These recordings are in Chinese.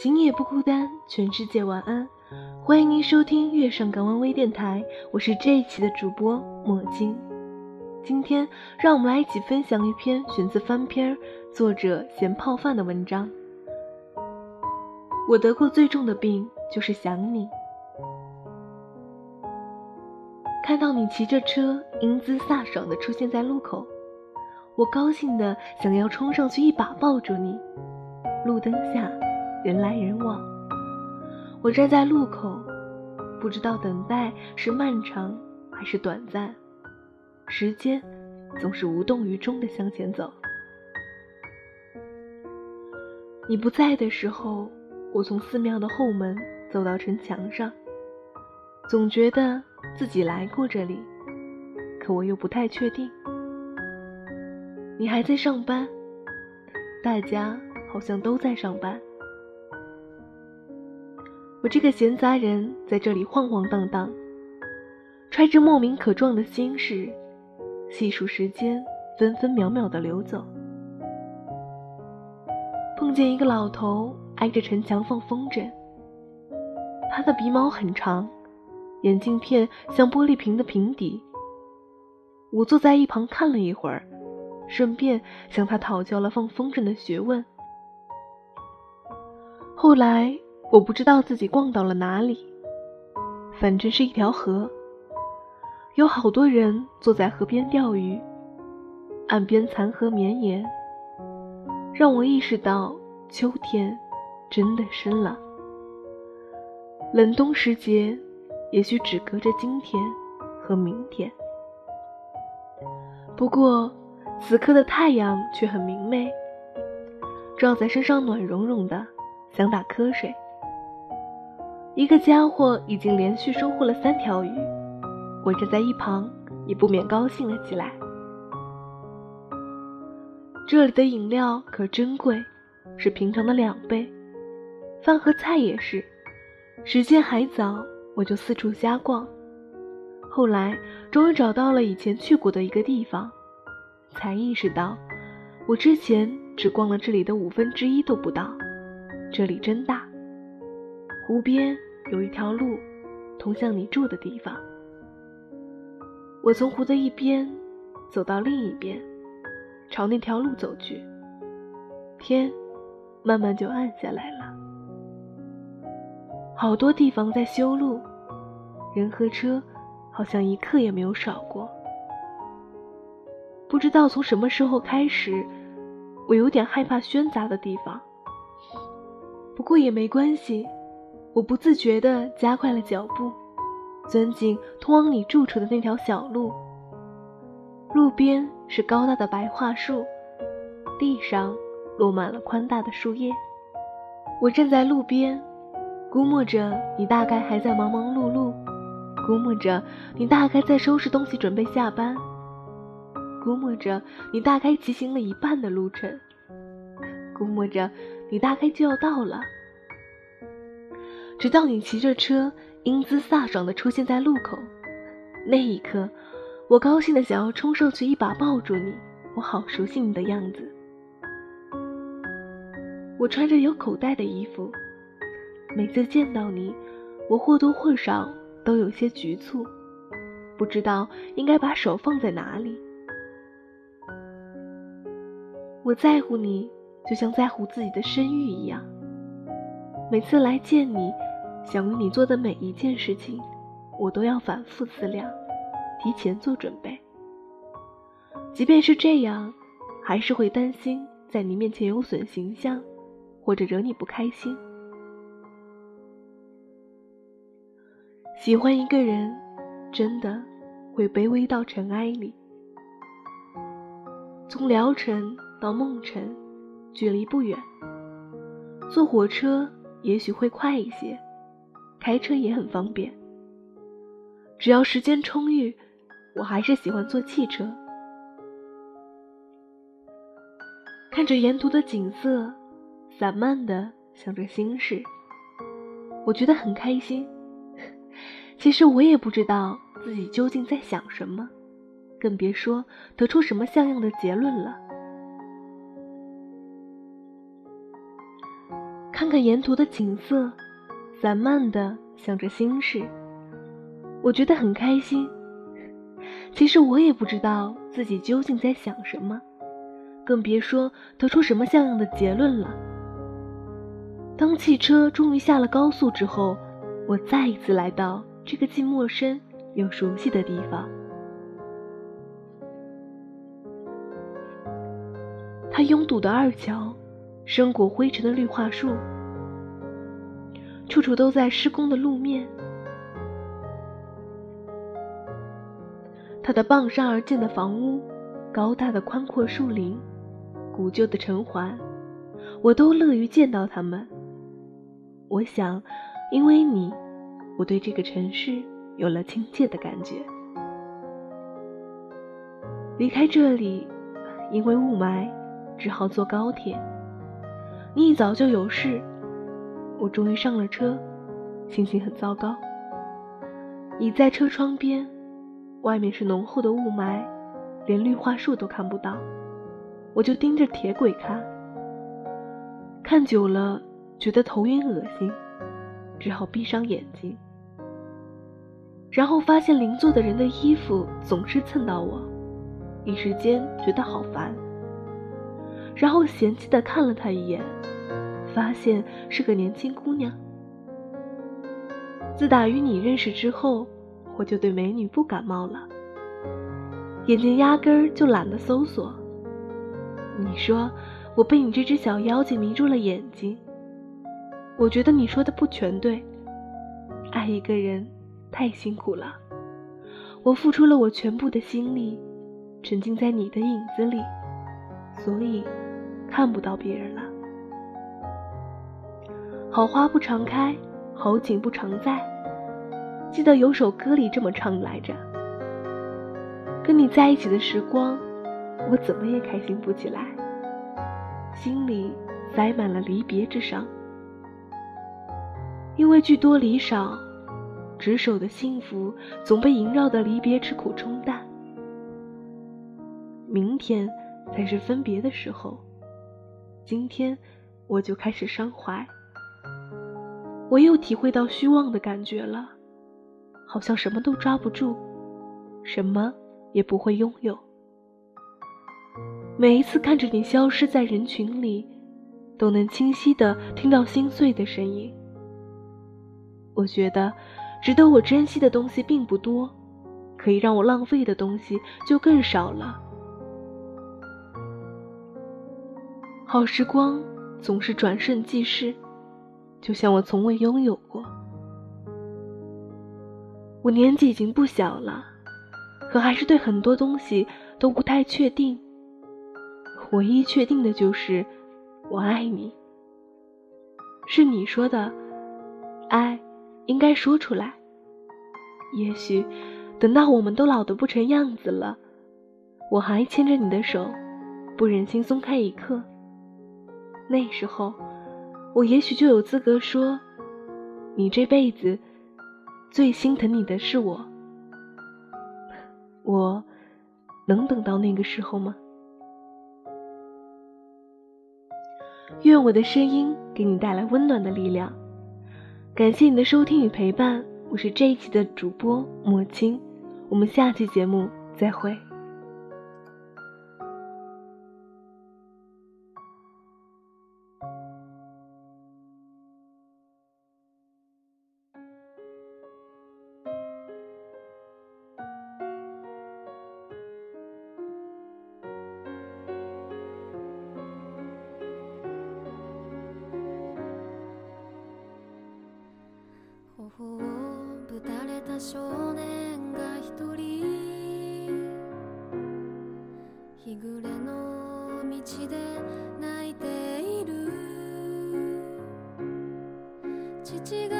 今夜不孤单，全世界晚安。欢迎您收听月上港湾微电台，我是这一期的主播墨金。今天让我们来一起分享一篇选自翻篇作者咸泡饭的文章。我得过最重的病就是想你。看到你骑着车英姿飒爽的出现在路口，我高兴的想要冲上去一把抱住你。路灯下。人来人往，我站在路口，不知道等待是漫长还是短暂。时间总是无动于衷的向前走。你不在的时候，我从寺庙的后门走到城墙上，总觉得自己来过这里，可我又不太确定。你还在上班，大家好像都在上班。我这个闲杂人在这里晃晃荡荡，揣着莫名可状的心事，细数时间分分秒秒的流走。碰见一个老头挨着城墙放风筝，他的鼻毛很长，眼镜片像玻璃瓶的瓶底。我坐在一旁看了一会儿，顺便向他讨教了放风筝的学问。后来。我不知道自己逛到了哪里，反正是一条河，有好多人坐在河边钓鱼，岸边残荷绵延，让我意识到秋天真的深了。冷冬时节，也许只隔着今天和明天。不过此刻的太阳却很明媚，照在身上暖融融的，想打瞌睡。一个家伙已经连续收获了三条鱼，我站在一旁也不免高兴了起来。这里的饮料可真贵，是平常的两倍，饭和菜也是。时间还早，我就四处瞎逛。后来终于找到了以前去过的一个地方，才意识到我之前只逛了这里的五分之一都不到。这里真大，湖边。有一条路，通向你住的地方。我从湖的一边走到另一边，朝那条路走去。天慢慢就暗下来了，好多地方在修路，人和车好像一刻也没有少过。不知道从什么时候开始，我有点害怕喧杂的地方。不过也没关系。我不自觉地加快了脚步，钻进通往你住处的那条小路。路边是高大的白桦树，地上落满了宽大的树叶。我站在路边，估摸着你大概还在忙忙碌碌，估摸着你大概在收拾东西准备下班，估摸着你大概骑行了一半的路程，估摸着你大概就要到了。直到你骑着车，英姿飒爽地出现在路口，那一刻，我高兴的想要冲上去一把抱住你。我好熟悉你的样子。我穿着有口袋的衣服，每次见到你，我或多或少都有些局促，不知道应该把手放在哪里。我在乎你，就像在乎自己的声誉一样。每次来见你。想为你做的每一件事情，我都要反复思量，提前做准备。即便是这样，还是会担心在你面前有损形象，或者惹你不开心。喜欢一个人，真的会卑微到尘埃里。从聊城到孟城，距离不远，坐火车也许会快一些，开车也很方便。只要时间充裕，我还是喜欢坐汽车。看着沿途的景色，散漫的想着心事，我觉得很开心。其实我也不知道自己究竟在想什么，更别说得出什么像样的结论了。看看沿途的景色，散漫的想着心事，我觉得很开心。其实我也不知道自己究竟在想什么，更别说得出什么像样的结论了。当汽车终于下了高速之后，我再一次来到。这个既陌生又熟悉的地方，它拥堵的二桥，生过灰尘的绿化树，处处都在施工的路面。它的傍山而建的房屋，高大的宽阔树林，古旧的城环，我都乐于见到它们。我想，因为你。我对这个城市有了亲切的感觉。离开这里，因为雾霾，只好坐高铁。你一早就有事，我终于上了车，心情很糟糕。倚在车窗边，外面是浓厚的雾霾，连绿化树都看不到，我就盯着铁轨看。看久了，觉得头晕恶心，只好闭上眼睛。然后发现邻座的人的衣服总是蹭到我，一时间觉得好烦。然后嫌弃的看了他一眼，发现是个年轻姑娘。自打与你认识之后，我就对美女不感冒了，眼睛压根儿就懒得搜索。你说我被你这只小妖精迷住了眼睛，我觉得你说的不全对，爱一个人。太辛苦了，我付出了我全部的心力，沉浸在你的影子里，所以看不到别人了。好花不常开，好景不常在。记得有首歌里这么唱来着：跟你在一起的时光，我怎么也开心不起来，心里塞满了离别之伤，因为聚多离少。执手的幸福总被萦绕的离别之苦冲淡，明天才是分别的时候，今天我就开始伤怀。我又体会到虚妄的感觉了，好像什么都抓不住，什么也不会拥有。每一次看着你消失在人群里，都能清晰的听到心碎的声音。我觉得。值得我珍惜的东西并不多，可以让我浪费的东西就更少了。好时光总是转瞬即逝，就像我从未拥有过。我年纪已经不小了，可还是对很多东西都不太确定。唯一确定的就是我爱你。是你说的，爱。应该说出来。也许，等到我们都老得不成样子了，我还牵着你的手，不忍心松开一刻。那时候，我也许就有资格说，你这辈子最心疼你的是我。我能等到那个时候吗？愿我的声音给你带来温暖的力量。感谢你的收听与陪伴，我是这一期的主播莫青，我们下期节目再会。頬をぶたれ。た少年が一人日暮れの道で泣いている父が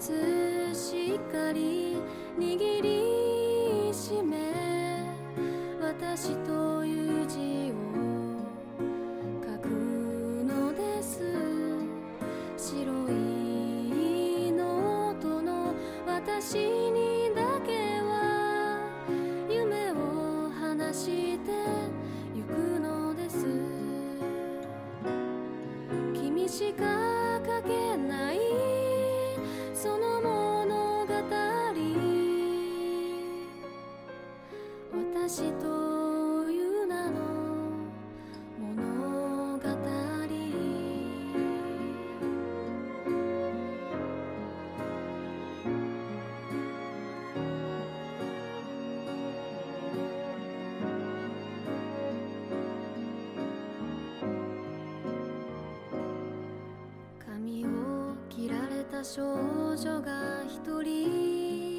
しっかり握りしめ私と少女が一人。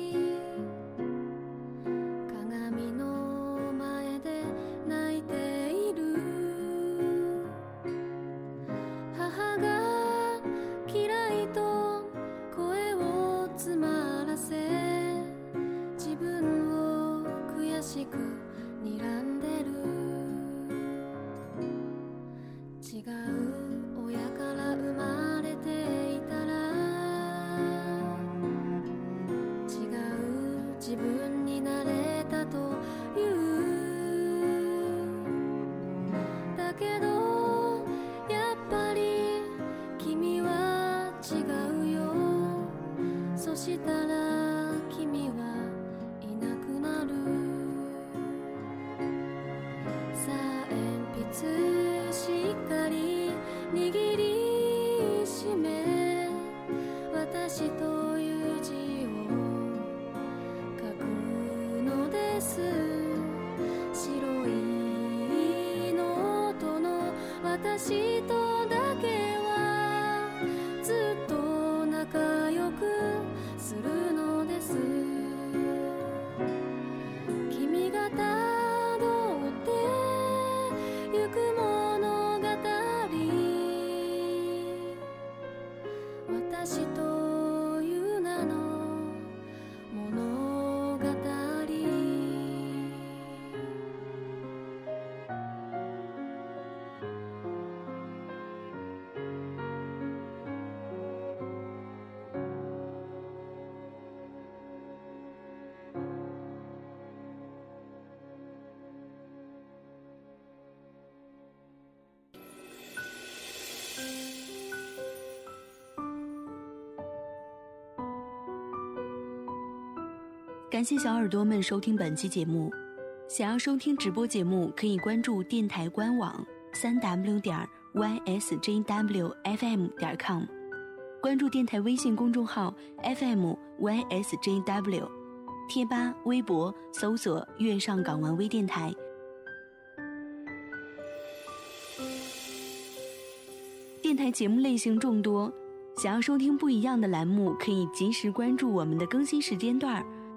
感谢小耳朵们收听本期节目。想要收听直播节目，可以关注电台官网三 w 点 ysjwfm 点 com，关注电台微信公众号 FM ysjw，贴吧、微博搜索“月上港湾微电台”。电台节目类型众多，想要收听不一样的栏目，可以及时关注我们的更新时间段儿。